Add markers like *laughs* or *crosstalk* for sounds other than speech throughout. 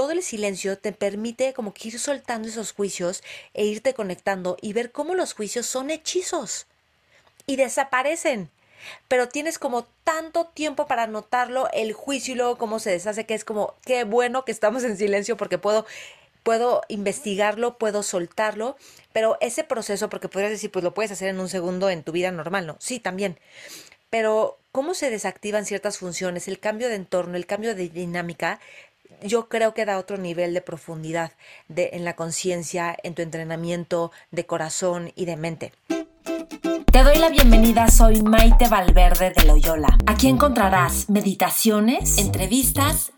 todo el silencio te permite como que ir soltando esos juicios e irte conectando y ver cómo los juicios son hechizos y desaparecen. Pero tienes como tanto tiempo para notarlo, el juicio y luego cómo se deshace, que es como, qué bueno que estamos en silencio porque puedo puedo investigarlo, puedo soltarlo, pero ese proceso, porque podrías decir, pues lo puedes hacer en un segundo en tu vida normal, ¿no? Sí, también. Pero cómo se desactivan ciertas funciones, el cambio de entorno, el cambio de dinámica, yo creo que da otro nivel de profundidad de, en la conciencia, en tu entrenamiento de corazón y de mente. Te doy la bienvenida, soy Maite Valverde de Loyola. Aquí encontrarás meditaciones, entrevistas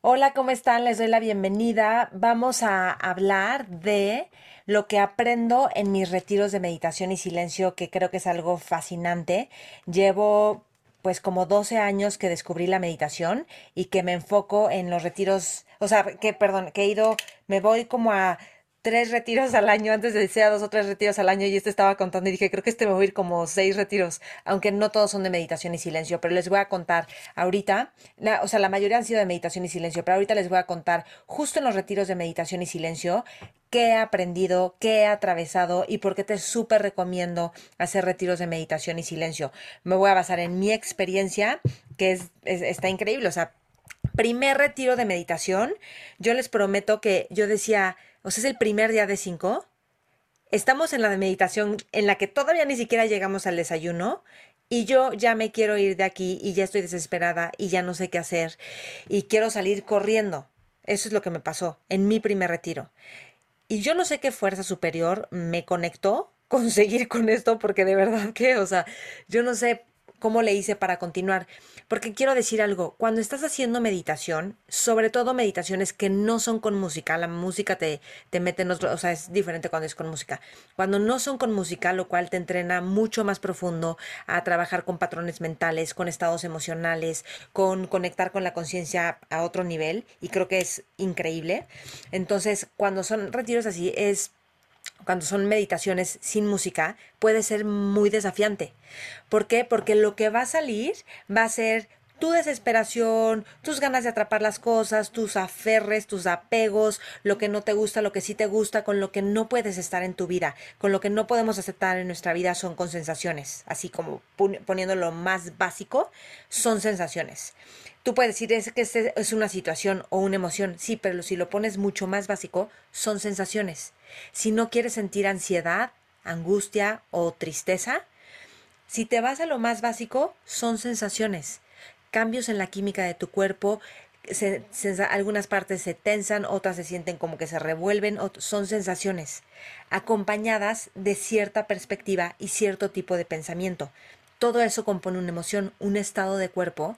Hola, ¿cómo están? Les doy la bienvenida. Vamos a hablar de lo que aprendo en mis retiros de meditación y silencio, que creo que es algo fascinante. Llevo pues como 12 años que descubrí la meditación y que me enfoco en los retiros, o sea, que perdón, que he ido, me voy como a tres retiros al año, antes decía dos o tres retiros al año y este estaba contando y dije, creo que este me voy a ir como seis retiros, aunque no todos son de meditación y silencio, pero les voy a contar ahorita, o sea, la mayoría han sido de meditación y silencio, pero ahorita les voy a contar justo en los retiros de meditación y silencio qué he aprendido, qué he atravesado y por qué te súper recomiendo hacer retiros de meditación y silencio. Me voy a basar en mi experiencia, que es, está increíble, o sea, primer retiro de meditación, yo les prometo que yo decía, o sea, es el primer día de cinco. Estamos en la meditación en la que todavía ni siquiera llegamos al desayuno y yo ya me quiero ir de aquí y ya estoy desesperada y ya no sé qué hacer y quiero salir corriendo. Eso es lo que me pasó en mi primer retiro. Y yo no sé qué fuerza superior me conectó con *laughs* seguir con esto porque de verdad que, o sea, yo no sé cómo le hice para continuar. Porque quiero decir algo, cuando estás haciendo meditación, sobre todo meditaciones que no son con música, la música te, te mete en otro, o sea, es diferente cuando es con música. Cuando no son con música, lo cual te entrena mucho más profundo a trabajar con patrones mentales, con estados emocionales, con conectar con la conciencia a otro nivel, y creo que es increíble. Entonces, cuando son retiros así, es cuando son meditaciones sin música, puede ser muy desafiante. ¿Por qué? Porque lo que va a salir va a ser tu desesperación, tus ganas de atrapar las cosas, tus aferres, tus apegos, lo que no te gusta, lo que sí te gusta, con lo que no puedes estar en tu vida, con lo que no podemos aceptar en nuestra vida son con sensaciones, así como poniendo lo más básico, son sensaciones. Tú puedes decir es que es una situación o una emoción, sí, pero si lo pones mucho más básico, son sensaciones. Si no quieres sentir ansiedad, angustia o tristeza, si te vas a lo más básico, son sensaciones cambios en la química de tu cuerpo, algunas partes se tensan, otras se sienten como que se revuelven, son sensaciones acompañadas de cierta perspectiva y cierto tipo de pensamiento. Todo eso compone una emoción, un estado de cuerpo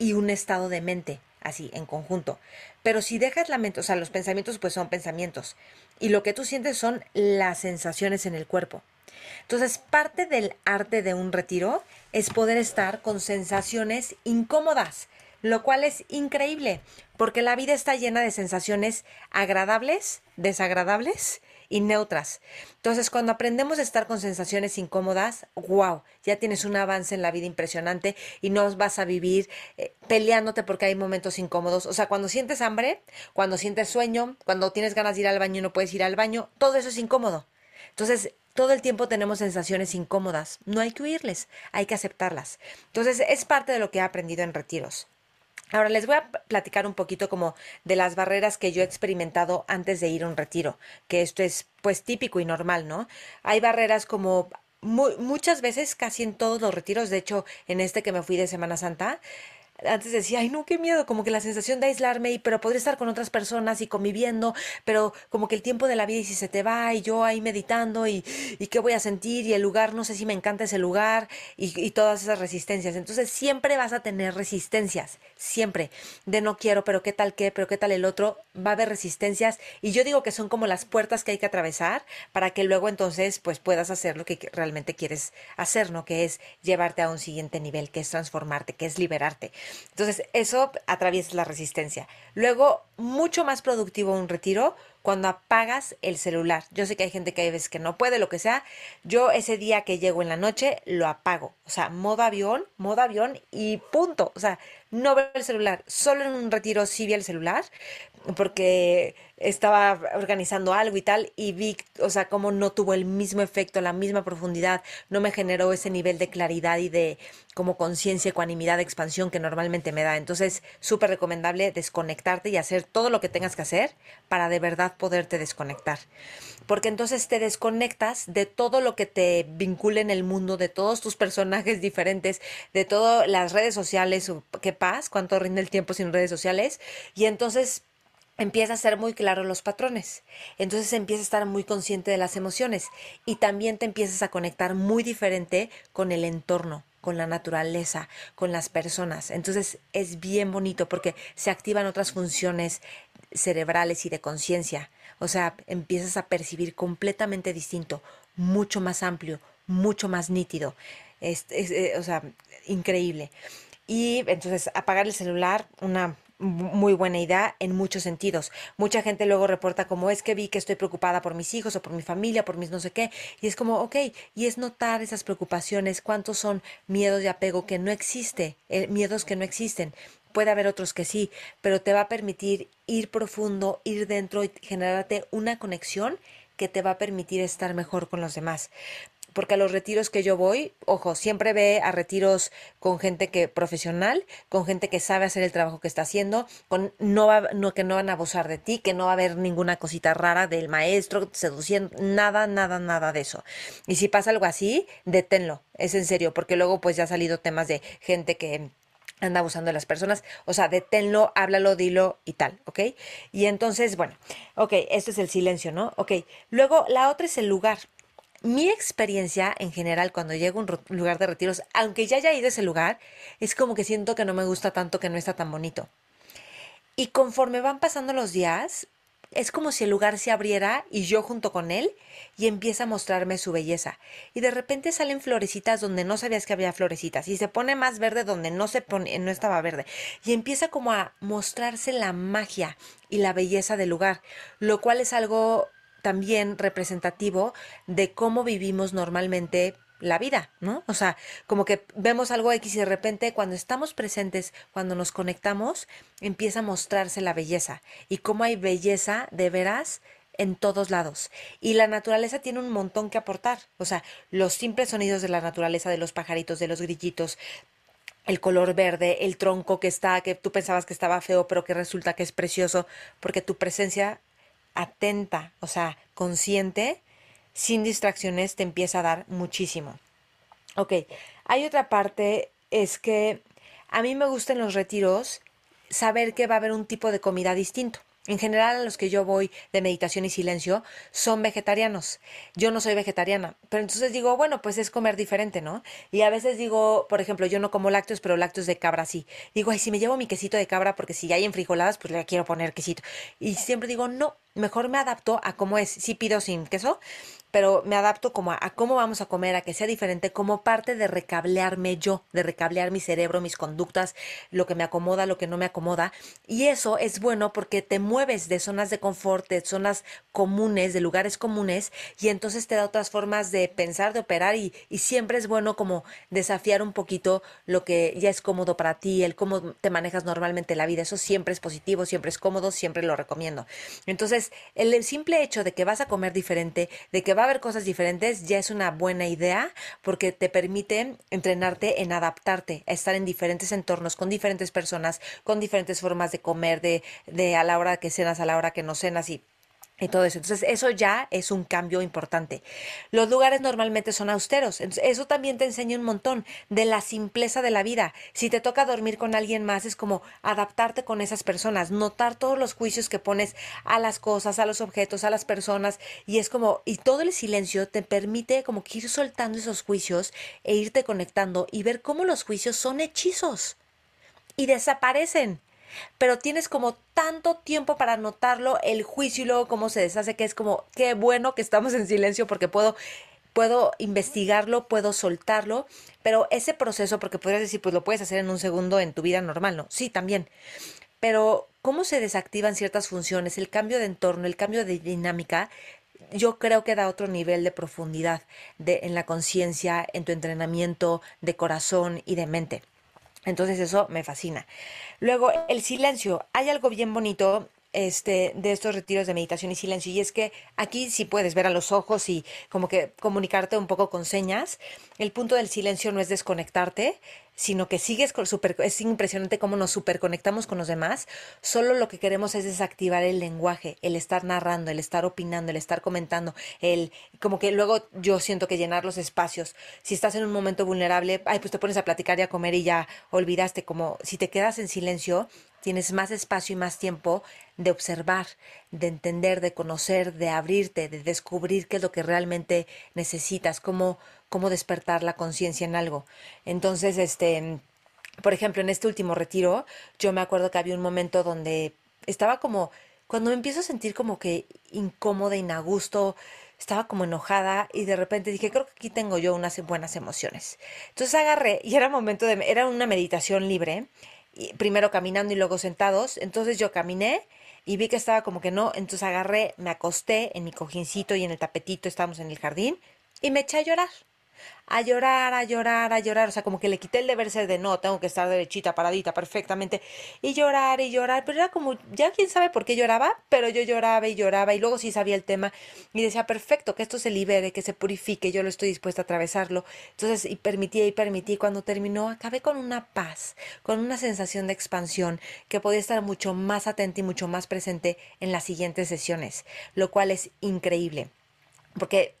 y un estado de mente, así en conjunto. Pero si dejas la mente, o sea, los pensamientos pues son pensamientos y lo que tú sientes son las sensaciones en el cuerpo. Entonces, parte del arte de un retiro es poder estar con sensaciones incómodas, lo cual es increíble, porque la vida está llena de sensaciones agradables, desagradables y neutras. Entonces, cuando aprendemos a estar con sensaciones incómodas, wow, ya tienes un avance en la vida impresionante y no vas a vivir eh, peleándote porque hay momentos incómodos. O sea, cuando sientes hambre, cuando sientes sueño, cuando tienes ganas de ir al baño y no puedes ir al baño, todo eso es incómodo. Entonces, todo el tiempo tenemos sensaciones incómodas. No hay que huirles, hay que aceptarlas. Entonces, es parte de lo que he aprendido en retiros. Ahora les voy a platicar un poquito como de las barreras que yo he experimentado antes de ir a un retiro, que esto es pues típico y normal, ¿no? Hay barreras como muchas veces, casi en todos los retiros, de hecho en este que me fui de Semana Santa, antes decía, ay, no, qué miedo, como que la sensación de aislarme, y, pero podría estar con otras personas y conviviendo, pero como que el tiempo de la vida y si se te va y yo ahí meditando y, y qué voy a sentir y el lugar, no sé si me encanta ese lugar y, y todas esas resistencias. Entonces siempre vas a tener resistencias, siempre, de no quiero, pero qué tal qué, pero qué tal el otro, va a haber resistencias y yo digo que son como las puertas que hay que atravesar para que luego entonces pues puedas hacer lo que realmente quieres hacer, ¿no? Que es llevarte a un siguiente nivel, que es transformarte, que es liberarte. Entonces, eso atraviesa la resistencia. Luego, mucho más productivo un retiro cuando apagas el celular. Yo sé que hay gente que hay veces que no puede, lo que sea. Yo ese día que llego en la noche lo apago. O sea, modo avión, modo avión y punto. O sea, no veo el celular. Solo en un retiro sí vi el celular porque estaba organizando algo y tal y vi, o sea, cómo no tuvo el mismo efecto, la misma profundidad, no me generó ese nivel de claridad y de como conciencia, ecuanimidad, expansión que normalmente me da. Entonces, súper recomendable desconectarte y hacer todo lo que tengas que hacer para de verdad poderte desconectar. Porque entonces te desconectas de todo lo que te vincula en el mundo, de todos tus personajes *laughs* diferentes, de todas las redes sociales, qué paz, cuánto rinde el tiempo sin redes sociales, y entonces empieza a ser muy claro los patrones. Entonces empieza a estar muy consciente de las emociones y también te empiezas a conectar muy diferente con el entorno, con la naturaleza, con las personas. Entonces es bien bonito porque se activan otras funciones cerebrales y de conciencia. O sea, empiezas a percibir completamente distinto, mucho más amplio, mucho más nítido. Es, eh, o sea, increíble. Y entonces apagar el celular, una muy buena idea en muchos sentidos. Mucha gente luego reporta como es que vi que estoy preocupada por mis hijos o por mi familia, por mis no sé qué, y es como, ok, y es notar esas preocupaciones, cuántos son miedos de apego que no existe, eh, miedos que no existen. Puede haber otros que sí, pero te va a permitir ir profundo, ir dentro y generarte una conexión que te va a permitir estar mejor con los demás porque a los retiros que yo voy, ojo, siempre ve a retiros con gente que profesional, con gente que sabe hacer el trabajo que está haciendo, con no va, no que no van a abusar de ti, que no va a haber ninguna cosita rara del maestro seduciendo, nada, nada, nada de eso. Y si pasa algo así, deténlo, es en serio, porque luego pues ya ha salido temas de gente que anda abusando de las personas, o sea, deténlo, háblalo, dilo y tal, ¿ok? Y entonces, bueno, ok, este es el silencio, ¿no? Ok, luego la otra es el lugar mi experiencia en general cuando llego a un lugar de retiros, aunque ya haya ido a ese lugar, es como que siento que no me gusta tanto, que no está tan bonito. Y conforme van pasando los días, es como si el lugar se abriera y yo junto con él y empieza a mostrarme su belleza. Y de repente salen florecitas donde no sabías que había florecitas y se pone más verde donde no se pone, no estaba verde. Y empieza como a mostrarse la magia y la belleza del lugar, lo cual es algo también representativo de cómo vivimos normalmente la vida, ¿no? O sea, como que vemos algo X y de repente cuando estamos presentes, cuando nos conectamos, empieza a mostrarse la belleza y cómo hay belleza de veras en todos lados. Y la naturaleza tiene un montón que aportar. O sea, los simples sonidos de la naturaleza, de los pajaritos, de los grillitos, el color verde, el tronco que está, que tú pensabas que estaba feo, pero que resulta que es precioso, porque tu presencia atenta, o sea, consciente, sin distracciones, te empieza a dar muchísimo. Ok, hay otra parte, es que a mí me gustan los retiros saber que va a haber un tipo de comida distinto. En general, a los que yo voy de meditación y silencio son vegetarianos. Yo no soy vegetariana, pero entonces digo, bueno, pues es comer diferente, ¿no? Y a veces digo, por ejemplo, yo no como lácteos, pero lácteos de cabra sí. Digo, ay, si me llevo mi quesito de cabra, porque si hay enfrijoladas, pues le quiero poner quesito. Y siempre digo, no, mejor me adapto a cómo es. Si pido sin queso, pero me adapto como a, cómo vamos a comer, a que sea diferente, como parte de recablearme yo, de recablear mi cerebro, mis conductas, lo que me acomoda, lo que no me acomoda. Y eso es bueno porque te mueves de zonas de confort, de zonas comunes, de lugares comunes, y entonces te da otras formas de pensar, de operar, y, y siempre es bueno como desafiar un poquito lo que ya es cómodo para ti, el cómo te manejas normalmente la vida. Eso siempre es positivo, siempre es cómodo, siempre lo recomiendo. Entonces, el simple hecho de que vas a comer diferente, de que va a haber cosas diferentes, ya es una buena idea porque te permite entrenarte en adaptarte, a estar en diferentes entornos, con diferentes personas, con diferentes formas de comer, de, de a la hora que cenas, a la hora que no cenas y y todo eso. Entonces, eso ya es un cambio importante. Los lugares normalmente son austeros. eso también te enseña un montón de la simpleza de la vida. Si te toca dormir con alguien más, es como adaptarte con esas personas, notar todos los juicios que pones a las cosas, a los objetos, a las personas. Y es como, y todo el silencio te permite como que ir soltando esos juicios e irte conectando y ver cómo los juicios son hechizos y desaparecen pero tienes como tanto tiempo para notarlo, el juicio y luego cómo se deshace, que es como, qué bueno que estamos en silencio porque puedo puedo investigarlo, puedo soltarlo, pero ese proceso, porque podrías decir, pues lo puedes hacer en un segundo en tu vida normal, ¿no? Sí, también. Pero cómo se desactivan ciertas funciones, el cambio de entorno, el cambio de dinámica, yo creo que da otro nivel de profundidad de, en la conciencia, en tu entrenamiento de corazón y de mente. Entonces eso me fascina. Luego, el silencio. Hay algo bien bonito este, de estos retiros de meditación y silencio. Y es que aquí sí puedes ver a los ojos y como que comunicarte un poco con señas. El punto del silencio no es desconectarte, sino que sigues con super, es impresionante cómo nos superconectamos con los demás. Solo lo que queremos es desactivar el lenguaje, el estar narrando, el estar opinando, el estar comentando, el como que luego yo siento que llenar los espacios. Si estás en un momento vulnerable, ay, pues te pones a platicar y a comer y ya olvidaste. Como si te quedas en silencio, tienes más espacio y más tiempo de observar, de entender, de conocer, de abrirte, de descubrir qué es lo que realmente necesitas, cómo, cómo despertar la conciencia en algo. Entonces, este, por ejemplo, en este último retiro, yo me acuerdo que había un momento donde estaba como, cuando me empiezo a sentir como que incómoda, inagusto, estaba como enojada y de repente dije, creo que aquí tengo yo unas buenas emociones. Entonces agarré y era momento de, era una meditación libre, primero caminando y luego sentados. Entonces yo caminé y vi que estaba como que no, entonces agarré, me acosté en mi cojincito y en el tapetito, estábamos en el jardín, y me eché a llorar a llorar, a llorar, a llorar, o sea, como que le quité el deber ser de no, tengo que estar derechita, paradita, perfectamente, y llorar y llorar, pero era como, ya quién sabe por qué lloraba, pero yo lloraba y lloraba, y luego sí sabía el tema, y decía, perfecto, que esto se libere, que se purifique, yo lo estoy dispuesta a atravesarlo, entonces, y permití y permití, cuando terminó, acabé con una paz, con una sensación de expansión, que podía estar mucho más atenta y mucho más presente en las siguientes sesiones, lo cual es increíble porque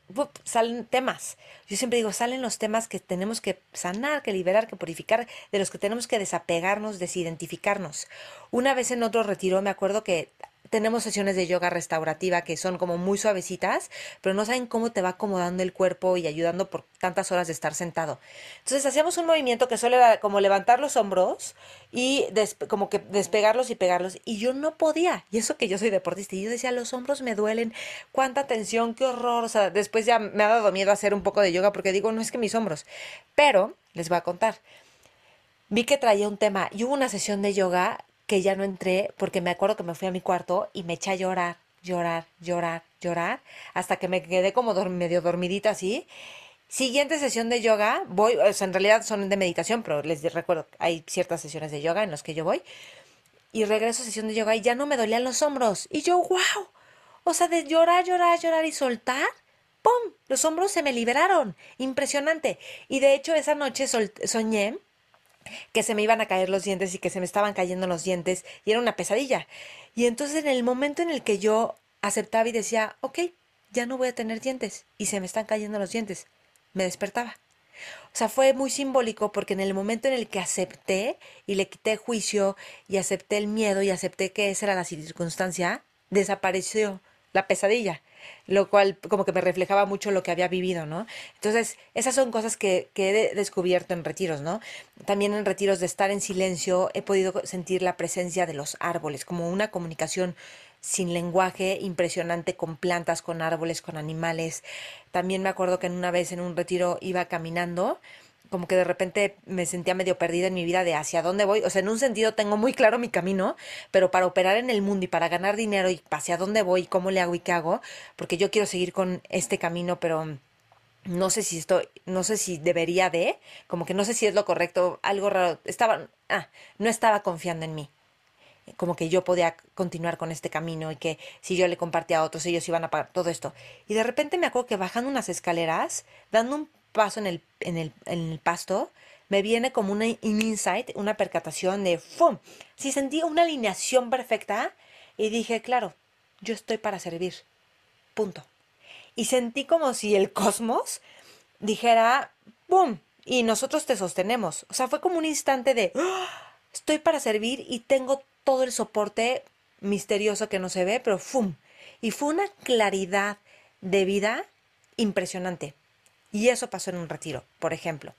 salen temas. Yo siempre digo, salen los temas que tenemos que sanar, que liberar, que purificar, de los que tenemos que desapegarnos, desidentificarnos. Una vez en otro retiro me acuerdo que tenemos sesiones de yoga restaurativa que son como muy suavecitas, pero no saben cómo te va acomodando el cuerpo y ayudando por tantas horas de estar sentado. Entonces hacíamos un movimiento que suele como levantar los hombros y como que despegarlos y pegarlos. Y yo no podía. Y eso que yo soy deportista. Y yo decía, los hombros me duelen, cuánta tensión, qué horror. O sea, después ya me ha dado miedo hacer un poco de yoga porque digo, no es que mis hombros. Pero les voy a contar. Vi que traía un tema y hubo una sesión de yoga que ya no entré porque me acuerdo que me fui a mi cuarto y me eché a llorar, llorar, llorar, llorar, hasta que me quedé como medio dormidita así. Siguiente sesión de yoga, voy, o sea, en realidad son de meditación, pero les recuerdo, hay ciertas sesiones de yoga en las que yo voy. Y regreso a sesión de yoga y ya no me dolían los hombros. Y yo, wow, o sea, de llorar, llorar, llorar y soltar, ¡pum! Los hombros se me liberaron. Impresionante. Y de hecho esa noche soñé que se me iban a caer los dientes y que se me estaban cayendo los dientes y era una pesadilla. Y entonces en el momento en el que yo aceptaba y decía, ok, ya no voy a tener dientes y se me están cayendo los dientes, me despertaba. O sea, fue muy simbólico porque en el momento en el que acepté y le quité juicio y acepté el miedo y acepté que esa era la circunstancia, desapareció la pesadilla lo cual como que me reflejaba mucho lo que había vivido, ¿no? Entonces, esas son cosas que, he descubierto en retiros, ¿no? También en retiros de estar en silencio he podido sentir la presencia de los árboles, como una comunicación sin lenguaje impresionante con plantas, con árboles, con animales. También me acuerdo que en una vez en un retiro iba caminando como que de repente me sentía medio perdida en mi vida de hacia dónde voy. O sea, en un sentido tengo muy claro mi camino, pero para operar en el mundo y para ganar dinero y hacia dónde voy, cómo le hago y qué hago, porque yo quiero seguir con este camino, pero no sé si estoy, no sé si debería de, como que no sé si es lo correcto, algo raro. Estaba, ah, no estaba confiando en mí como que yo podía continuar con este camino y que si yo le compartía a otros ellos iban a pagar todo esto. Y de repente me acuerdo que bajando unas escaleras, dando un paso en el, en el, pasto, me viene como una, un insight, una percatación de ¡fum! Sí, sentí una alineación perfecta y dije, claro, yo estoy para servir. Punto. Y sentí como si el cosmos dijera, ¡boom! Y nosotros te sostenemos. O sea, fue como un instante de, ¡Ah! estoy para servir y tengo todo el soporte misterioso que no se ve, pero ¡fum! Y fue una claridad de vida impresionante. Y eso pasó en un retiro, por ejemplo.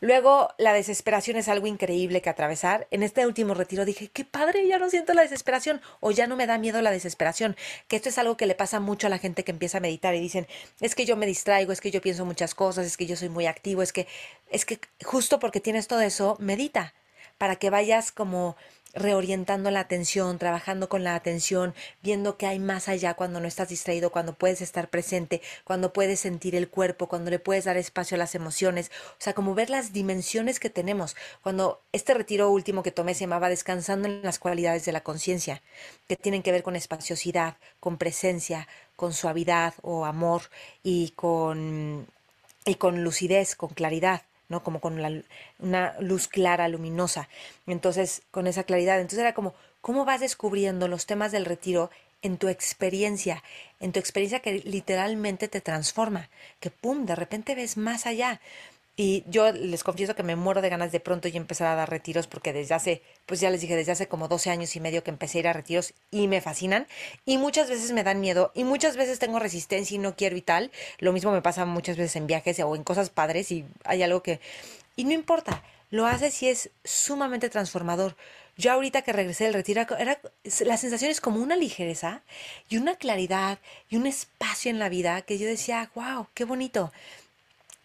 Luego, la desesperación es algo increíble que atravesar. En este último retiro dije, qué padre, ya no siento la desesperación o ya no me da miedo la desesperación. Que esto es algo que le pasa mucho a la gente que empieza a meditar y dicen, es que yo me distraigo, es que yo pienso muchas cosas, es que yo soy muy activo, es que, es que justo porque tienes todo eso, medita para que vayas como reorientando la atención, trabajando con la atención, viendo que hay más allá cuando no estás distraído, cuando puedes estar presente, cuando puedes sentir el cuerpo, cuando le puedes dar espacio a las emociones, o sea, como ver las dimensiones que tenemos. Cuando este retiro último que tomé se llamaba Descansando en las cualidades de la conciencia, que tienen que ver con espaciosidad, con presencia, con suavidad o amor y con y con lucidez, con claridad. ¿No? Como con una luz clara, luminosa. Entonces, con esa claridad. Entonces era como, ¿cómo vas descubriendo los temas del retiro en tu experiencia? En tu experiencia que literalmente te transforma, que pum, de repente ves más allá. Y yo les confieso que me muero de ganas de pronto y empezar a dar retiros porque desde hace, pues ya les dije, desde hace como 12 años y medio que empecé a ir a retiros y me fascinan. Y muchas veces me dan miedo y muchas veces tengo resistencia y no quiero y tal. Lo mismo me pasa muchas veces en viajes o en cosas padres y hay algo que... Y no importa, lo haces y es sumamente transformador. Yo ahorita que regresé del retiro, era, la sensación es como una ligereza y una claridad y un espacio en la vida que yo decía, wow, qué bonito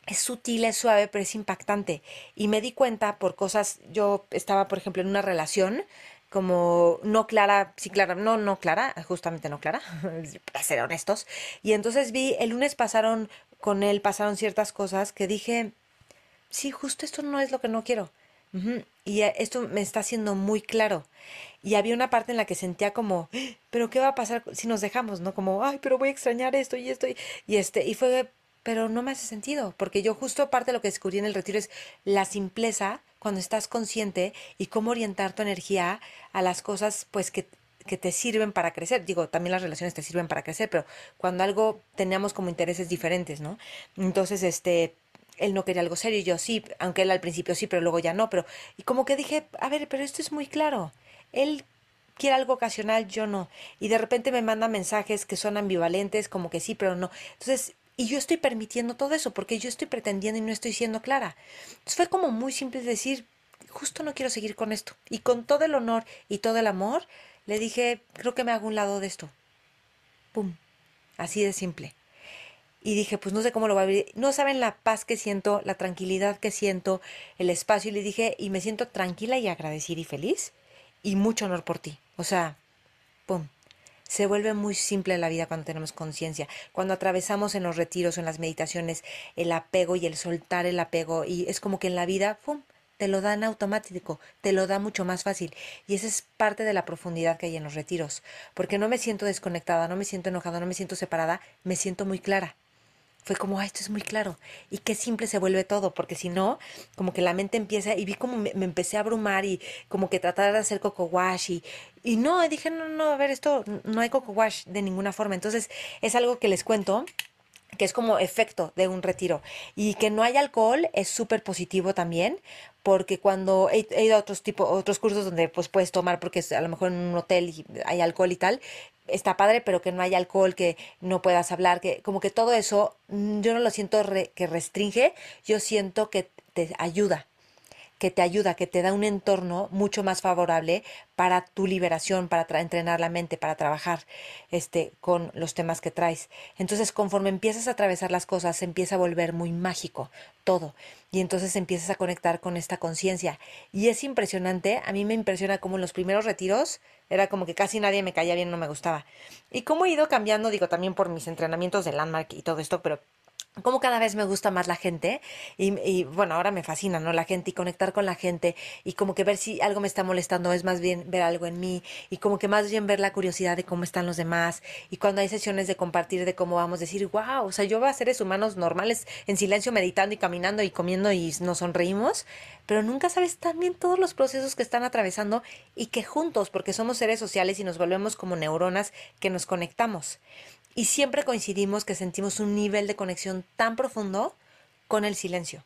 es sutil, es suave, pero es impactante. Y me di cuenta por cosas, yo estaba, por ejemplo, en una relación como no clara, sí clara, no, no clara, justamente no clara, *laughs* para ser honestos. Y entonces vi, el lunes pasaron con él, pasaron ciertas cosas que dije, sí, justo esto no es lo que no quiero. Y esto me está haciendo muy claro. Y había una parte en la que sentía como, pero ¿qué va a pasar si nos dejamos? ¿No? Como, ay, pero voy a extrañar esto y esto. Y, este, y fue pero no me hace sentido, porque yo justo parte de lo que descubrí en el retiro es la simpleza cuando estás consciente y cómo orientar tu energía a las cosas pues que, que te sirven para crecer. Digo, también las relaciones te sirven para crecer, pero cuando algo teníamos como intereses diferentes, ¿no? Entonces, este, él no quería algo serio y yo sí, aunque él al principio sí, pero luego ya no, pero y como que dije, a ver, pero esto es muy claro. Él quiere algo ocasional, yo no. Y de repente me manda mensajes que son ambivalentes, como que sí, pero no. Entonces, y yo estoy permitiendo todo eso porque yo estoy pretendiendo y no estoy siendo clara. Entonces fue como muy simple decir, justo no quiero seguir con esto. Y con todo el honor y todo el amor, le dije, creo que me hago un lado de esto. ¡Pum! Así de simple. Y dije, pues no sé cómo lo va a vivir. No saben la paz que siento, la tranquilidad que siento, el espacio. Y le dije, y me siento tranquila y agradecida y feliz. Y mucho honor por ti. O sea, ¡pum! Se vuelve muy simple la vida cuando tenemos conciencia. Cuando atravesamos en los retiros en las meditaciones el apego y el soltar el apego y es como que en la vida, ¡pum! te lo dan automático, te lo da mucho más fácil. Y esa es parte de la profundidad que hay en los retiros, porque no me siento desconectada, no me siento enojada, no me siento separada, me siento muy clara fue como, ah, esto es muy claro. Y qué simple se vuelve todo, porque si no, como que la mente empieza, y vi como me, empecé a abrumar y como que tratar de hacer coco wash y, y no, dije, no, no, a ver, esto no hay coco wash de ninguna forma. Entonces, es algo que les cuento que es como efecto de un retiro. Y que no hay alcohol es súper positivo también, porque cuando he, ido a otros tipo, otros cursos donde pues puedes tomar, porque a lo mejor en un hotel hay alcohol y tal, está padre, pero que no hay alcohol, que no puedas hablar, que como que todo eso, mm, yo no lo siento que restringe, yo siento que te ayuda que te ayuda, que te da un entorno mucho más favorable para tu liberación, para entrenar la mente, para trabajar este, con los temas que traes. Entonces, conforme empiezas a atravesar las cosas, se empieza a volver muy mágico todo. Y entonces empiezas a conectar con esta conciencia. Y es impresionante, a mí me impresiona como en los primeros retiros era como que casi nadie me caía bien, no me gustaba. Y cómo he ido cambiando, digo, también por mis entrenamientos de Landmark y todo esto, pero como cada vez me gusta más la gente y, bueno, ahora me fascina, ¿no? La gente y conectar con la gente y como que ver si algo me está molestando es más bien ver algo en mí y como que más bien ver la curiosidad de cómo están los demás y cuando hay sesiones de compartir de cómo vamos a decir, wow, o sea, yo veo a seres humanos normales en silencio meditando y caminando y comiendo y nos sonreímos, pero nunca sabes también todos los procesos que están atravesando y que juntos, porque somos seres sociales y nos volvemos como neuronas que nos conectamos y siempre coincidimos que sentimos un nivel de conexión tan profundo con el silencio.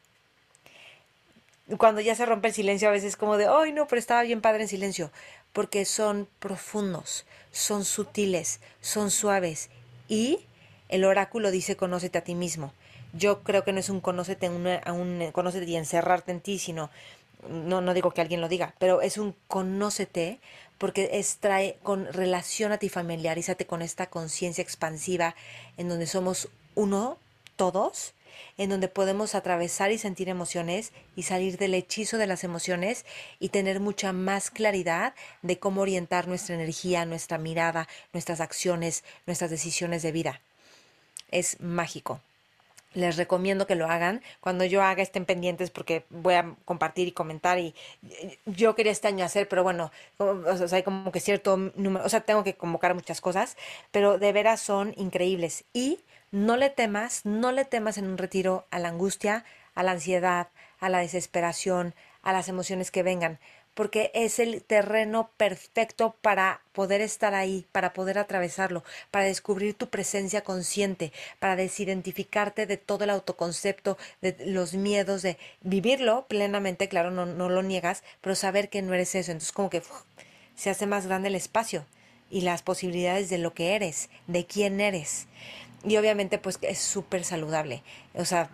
Cuando ya se rompe el silencio a veces como de, ay no, pero estaba bien padre en silencio, porque son profundos, son sutiles, son suaves y el oráculo dice conócete a ti mismo. Yo creo que no es un conócete, un, conócete y encerrarte en ti, sino, no, no digo que alguien lo diga, pero es un conócete porque extrae con relación a ti familiarízate con esta conciencia expansiva en donde somos uno, todos, en donde podemos atravesar y sentir emociones y salir del hechizo de las emociones y tener mucha más claridad de cómo orientar nuestra energía, nuestra mirada, nuestras acciones, nuestras decisiones de vida. Es mágico les recomiendo que lo hagan. Cuando yo haga estén pendientes porque voy a compartir y comentar y yo quería este año hacer, pero bueno, hay como que cierto número, o sea, tengo que convocar muchas cosas, pero de veras son increíbles. Y no le temas, no le temas en un retiro a la angustia, a la ansiedad, a la desesperación, a las emociones que vengan, porque es el terreno perfecto para poder estar ahí, para poder atravesarlo, para descubrir tu presencia consciente, para desidentificarte de todo el autoconcepto, de los miedos, de vivirlo plenamente, claro, no, no lo niegas, pero saber que no eres eso. Entonces como que se hace más grande el espacio y las posibilidades de lo que eres, de quién eres. Y obviamente pues es súper saludable. O sea,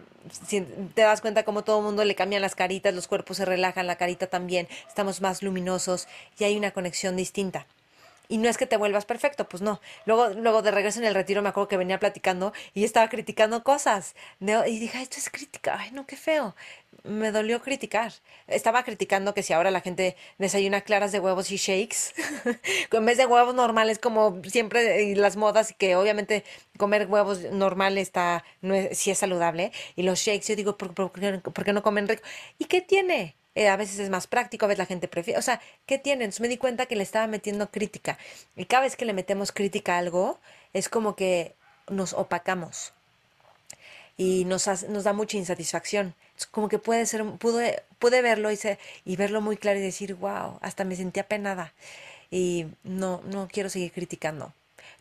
te das cuenta como todo el mundo le cambian las caritas, los cuerpos se relajan, la carita también, estamos más luminosos y hay una conexión distinta. Y no es que te vuelvas perfecto, pues no. Luego, luego de regreso en el retiro me acuerdo que venía platicando y estaba criticando cosas. Y dije, esto es crítica, ay no, qué feo me dolió criticar. Estaba criticando que si ahora la gente desayuna claras de huevos y shakes, *laughs* en vez de huevos normales como siempre y las modas, que obviamente comer huevos normal está, no es, sí es saludable, y los shakes, yo digo, ¿por, por, qué no comen rico? ¿Y qué tiene? Eh, a veces es más práctico, a veces la gente prefiere, o sea, ¿qué tiene? Entonces me di cuenta que le estaba metiendo crítica. Y cada vez que le metemos crítica a algo, es como que nos opacamos y nos, nos da mucha insatisfacción. como que puede ser, pude, pude verlo y, y verlo muy claro y decir, wow, hasta me sentía penada. Y no, no quiero seguir criticando.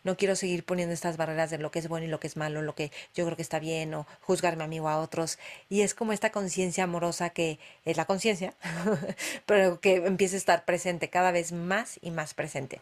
No quiero seguir poniendo estas barreras de lo que es bueno y lo que es malo, lo que yo creo que está bien o juzgarme a mí o a otros. Y es como esta conciencia amorosa que es la conciencia, *laughs* pero que empieza a estar presente cada vez más y más presente.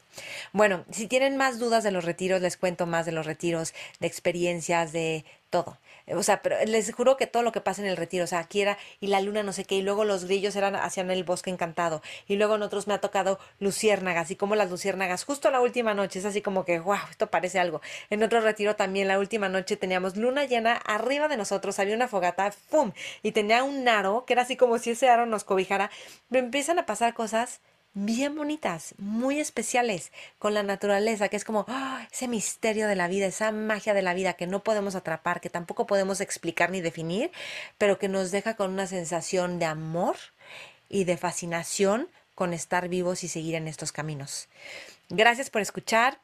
Bueno, si tienen más dudas de los retiros, les cuento más de los retiros, de experiencias, de todo. O sea, pero les juro que todo lo que pasa en el retiro, o sea, aquí era y la luna no sé qué, y luego los grillos eran hacían el bosque encantado, y luego en otros me ha tocado luciérnagas, y como las luciérnagas, justo la última noche, es así como que, wow, esto parece algo. En otro retiro también la última noche teníamos luna llena arriba de nosotros, había una fogata, ¡pum! Y tenía un aro, que era así como si ese aro nos cobijara, me empiezan a pasar cosas bien bonitas, muy especiales con la naturaleza, que es como ese misterio de la vida, esa magia de la vida que no podemos atrapar, que tampoco podemos explicar ni definir, pero que nos deja con una sensación de amor y de fascinación con estar vivos y seguir en estos caminos. Gracias por escuchar.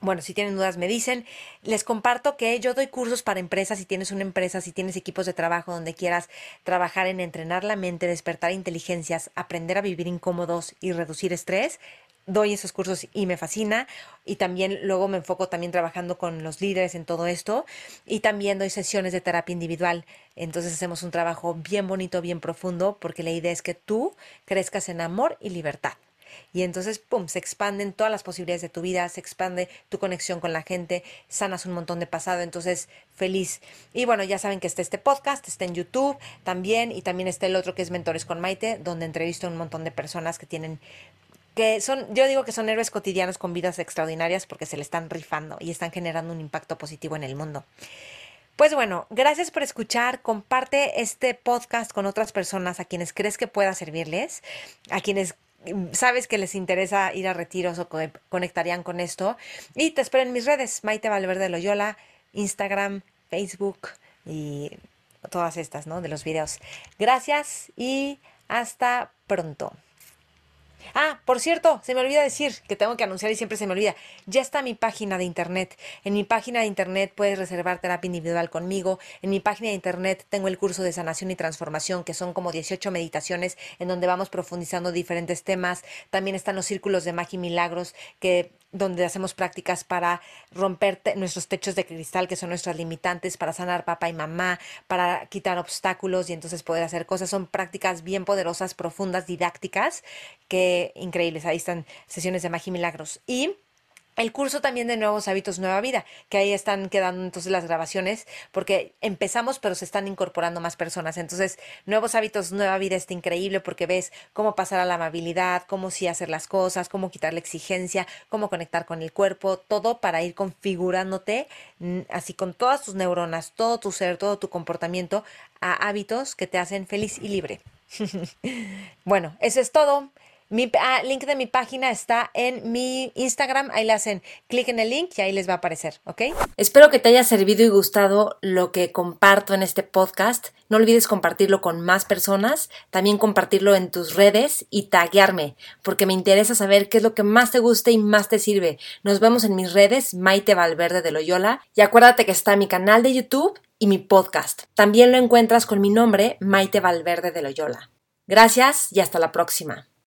Bueno, si tienen dudas me dicen. Les comparto que yo doy cursos para empresas. Si tienes una empresa, si tienes equipos de trabajo donde quieras trabajar en entrenar la mente, despertar inteligencias, aprender a vivir incómodos y reducir estrés, doy esos cursos y me fascina. Y también luego me enfoco también trabajando con los líderes en todo esto. Y también doy sesiones de terapia individual. Entonces hacemos un trabajo bien bonito, bien profundo, porque la idea es que tú crezcas en amor y libertad y entonces, ¡pum!, se expanden todas las posibilidades de tu vida, se expande tu conexión con la gente, sanas un montón de pasado, entonces feliz. Y bueno, ya saben que está este podcast, está en YouTube también y también está el otro que es Mentores con Maite, donde entrevisto a un montón de personas que tienen que son, yo digo que son héroes cotidianos con vidas extraordinarias porque se le están rifando y están generando un impacto positivo en el mundo. Pues bueno, gracias por escuchar. Comparte este podcast con otras personas a quienes crees que pueda servirles, a quienes sabes que les interesa ir a retiros o conectarían con esto. Y te espero en mis redes, Maite Valverde Loyola, Instagram, Facebook, y todas estas, ¿no? De los videos. Gracias y hasta pronto. Ah, por cierto, se me olvida decir que tengo que anunciar y siempre se me olvida. Ya está mi página de internet. En mi página de internet puedes reservar terapia individual conmigo. En mi página de internet tengo el curso de sanación y transformación, que son como 18 meditaciones en donde vamos profundizando diferentes temas. También están los círculos de magia y milagros, que donde hacemos prácticas para romper nuestros techos de cristal, que son nuestras limitantes, para sanar papá y mamá, para quitar obstáculos y entonces poder hacer cosas. Son prácticas bien poderosas, profundas, didácticas, que increíbles. Ahí están sesiones de magia y milagros. Y el curso también de Nuevos Hábitos Nueva Vida, que ahí están quedando entonces las grabaciones, porque empezamos, pero se están incorporando más personas. Entonces, Nuevos Hábitos Nueva Vida está increíble porque ves cómo pasar a la amabilidad, cómo sí hacer las cosas, cómo quitar la exigencia, cómo conectar con el cuerpo, todo para ir configurándote mm, así con todas tus neuronas, todo tu ser, todo tu comportamiento a hábitos que te hacen feliz y libre. *laughs* bueno, eso es todo. Mi ah, link de mi página está en mi Instagram. Ahí le hacen clic en el link y ahí les va a aparecer, ¿ok? Espero que te haya servido y gustado lo que comparto en este podcast. No olvides compartirlo con más personas, también compartirlo en tus redes y taguearme, porque me interesa saber qué es lo que más te gusta y más te sirve. Nos vemos en mis redes, Maite Valverde de Loyola, y acuérdate que está mi canal de YouTube y mi podcast. También lo encuentras con mi nombre, Maite Valverde de Loyola. Gracias y hasta la próxima.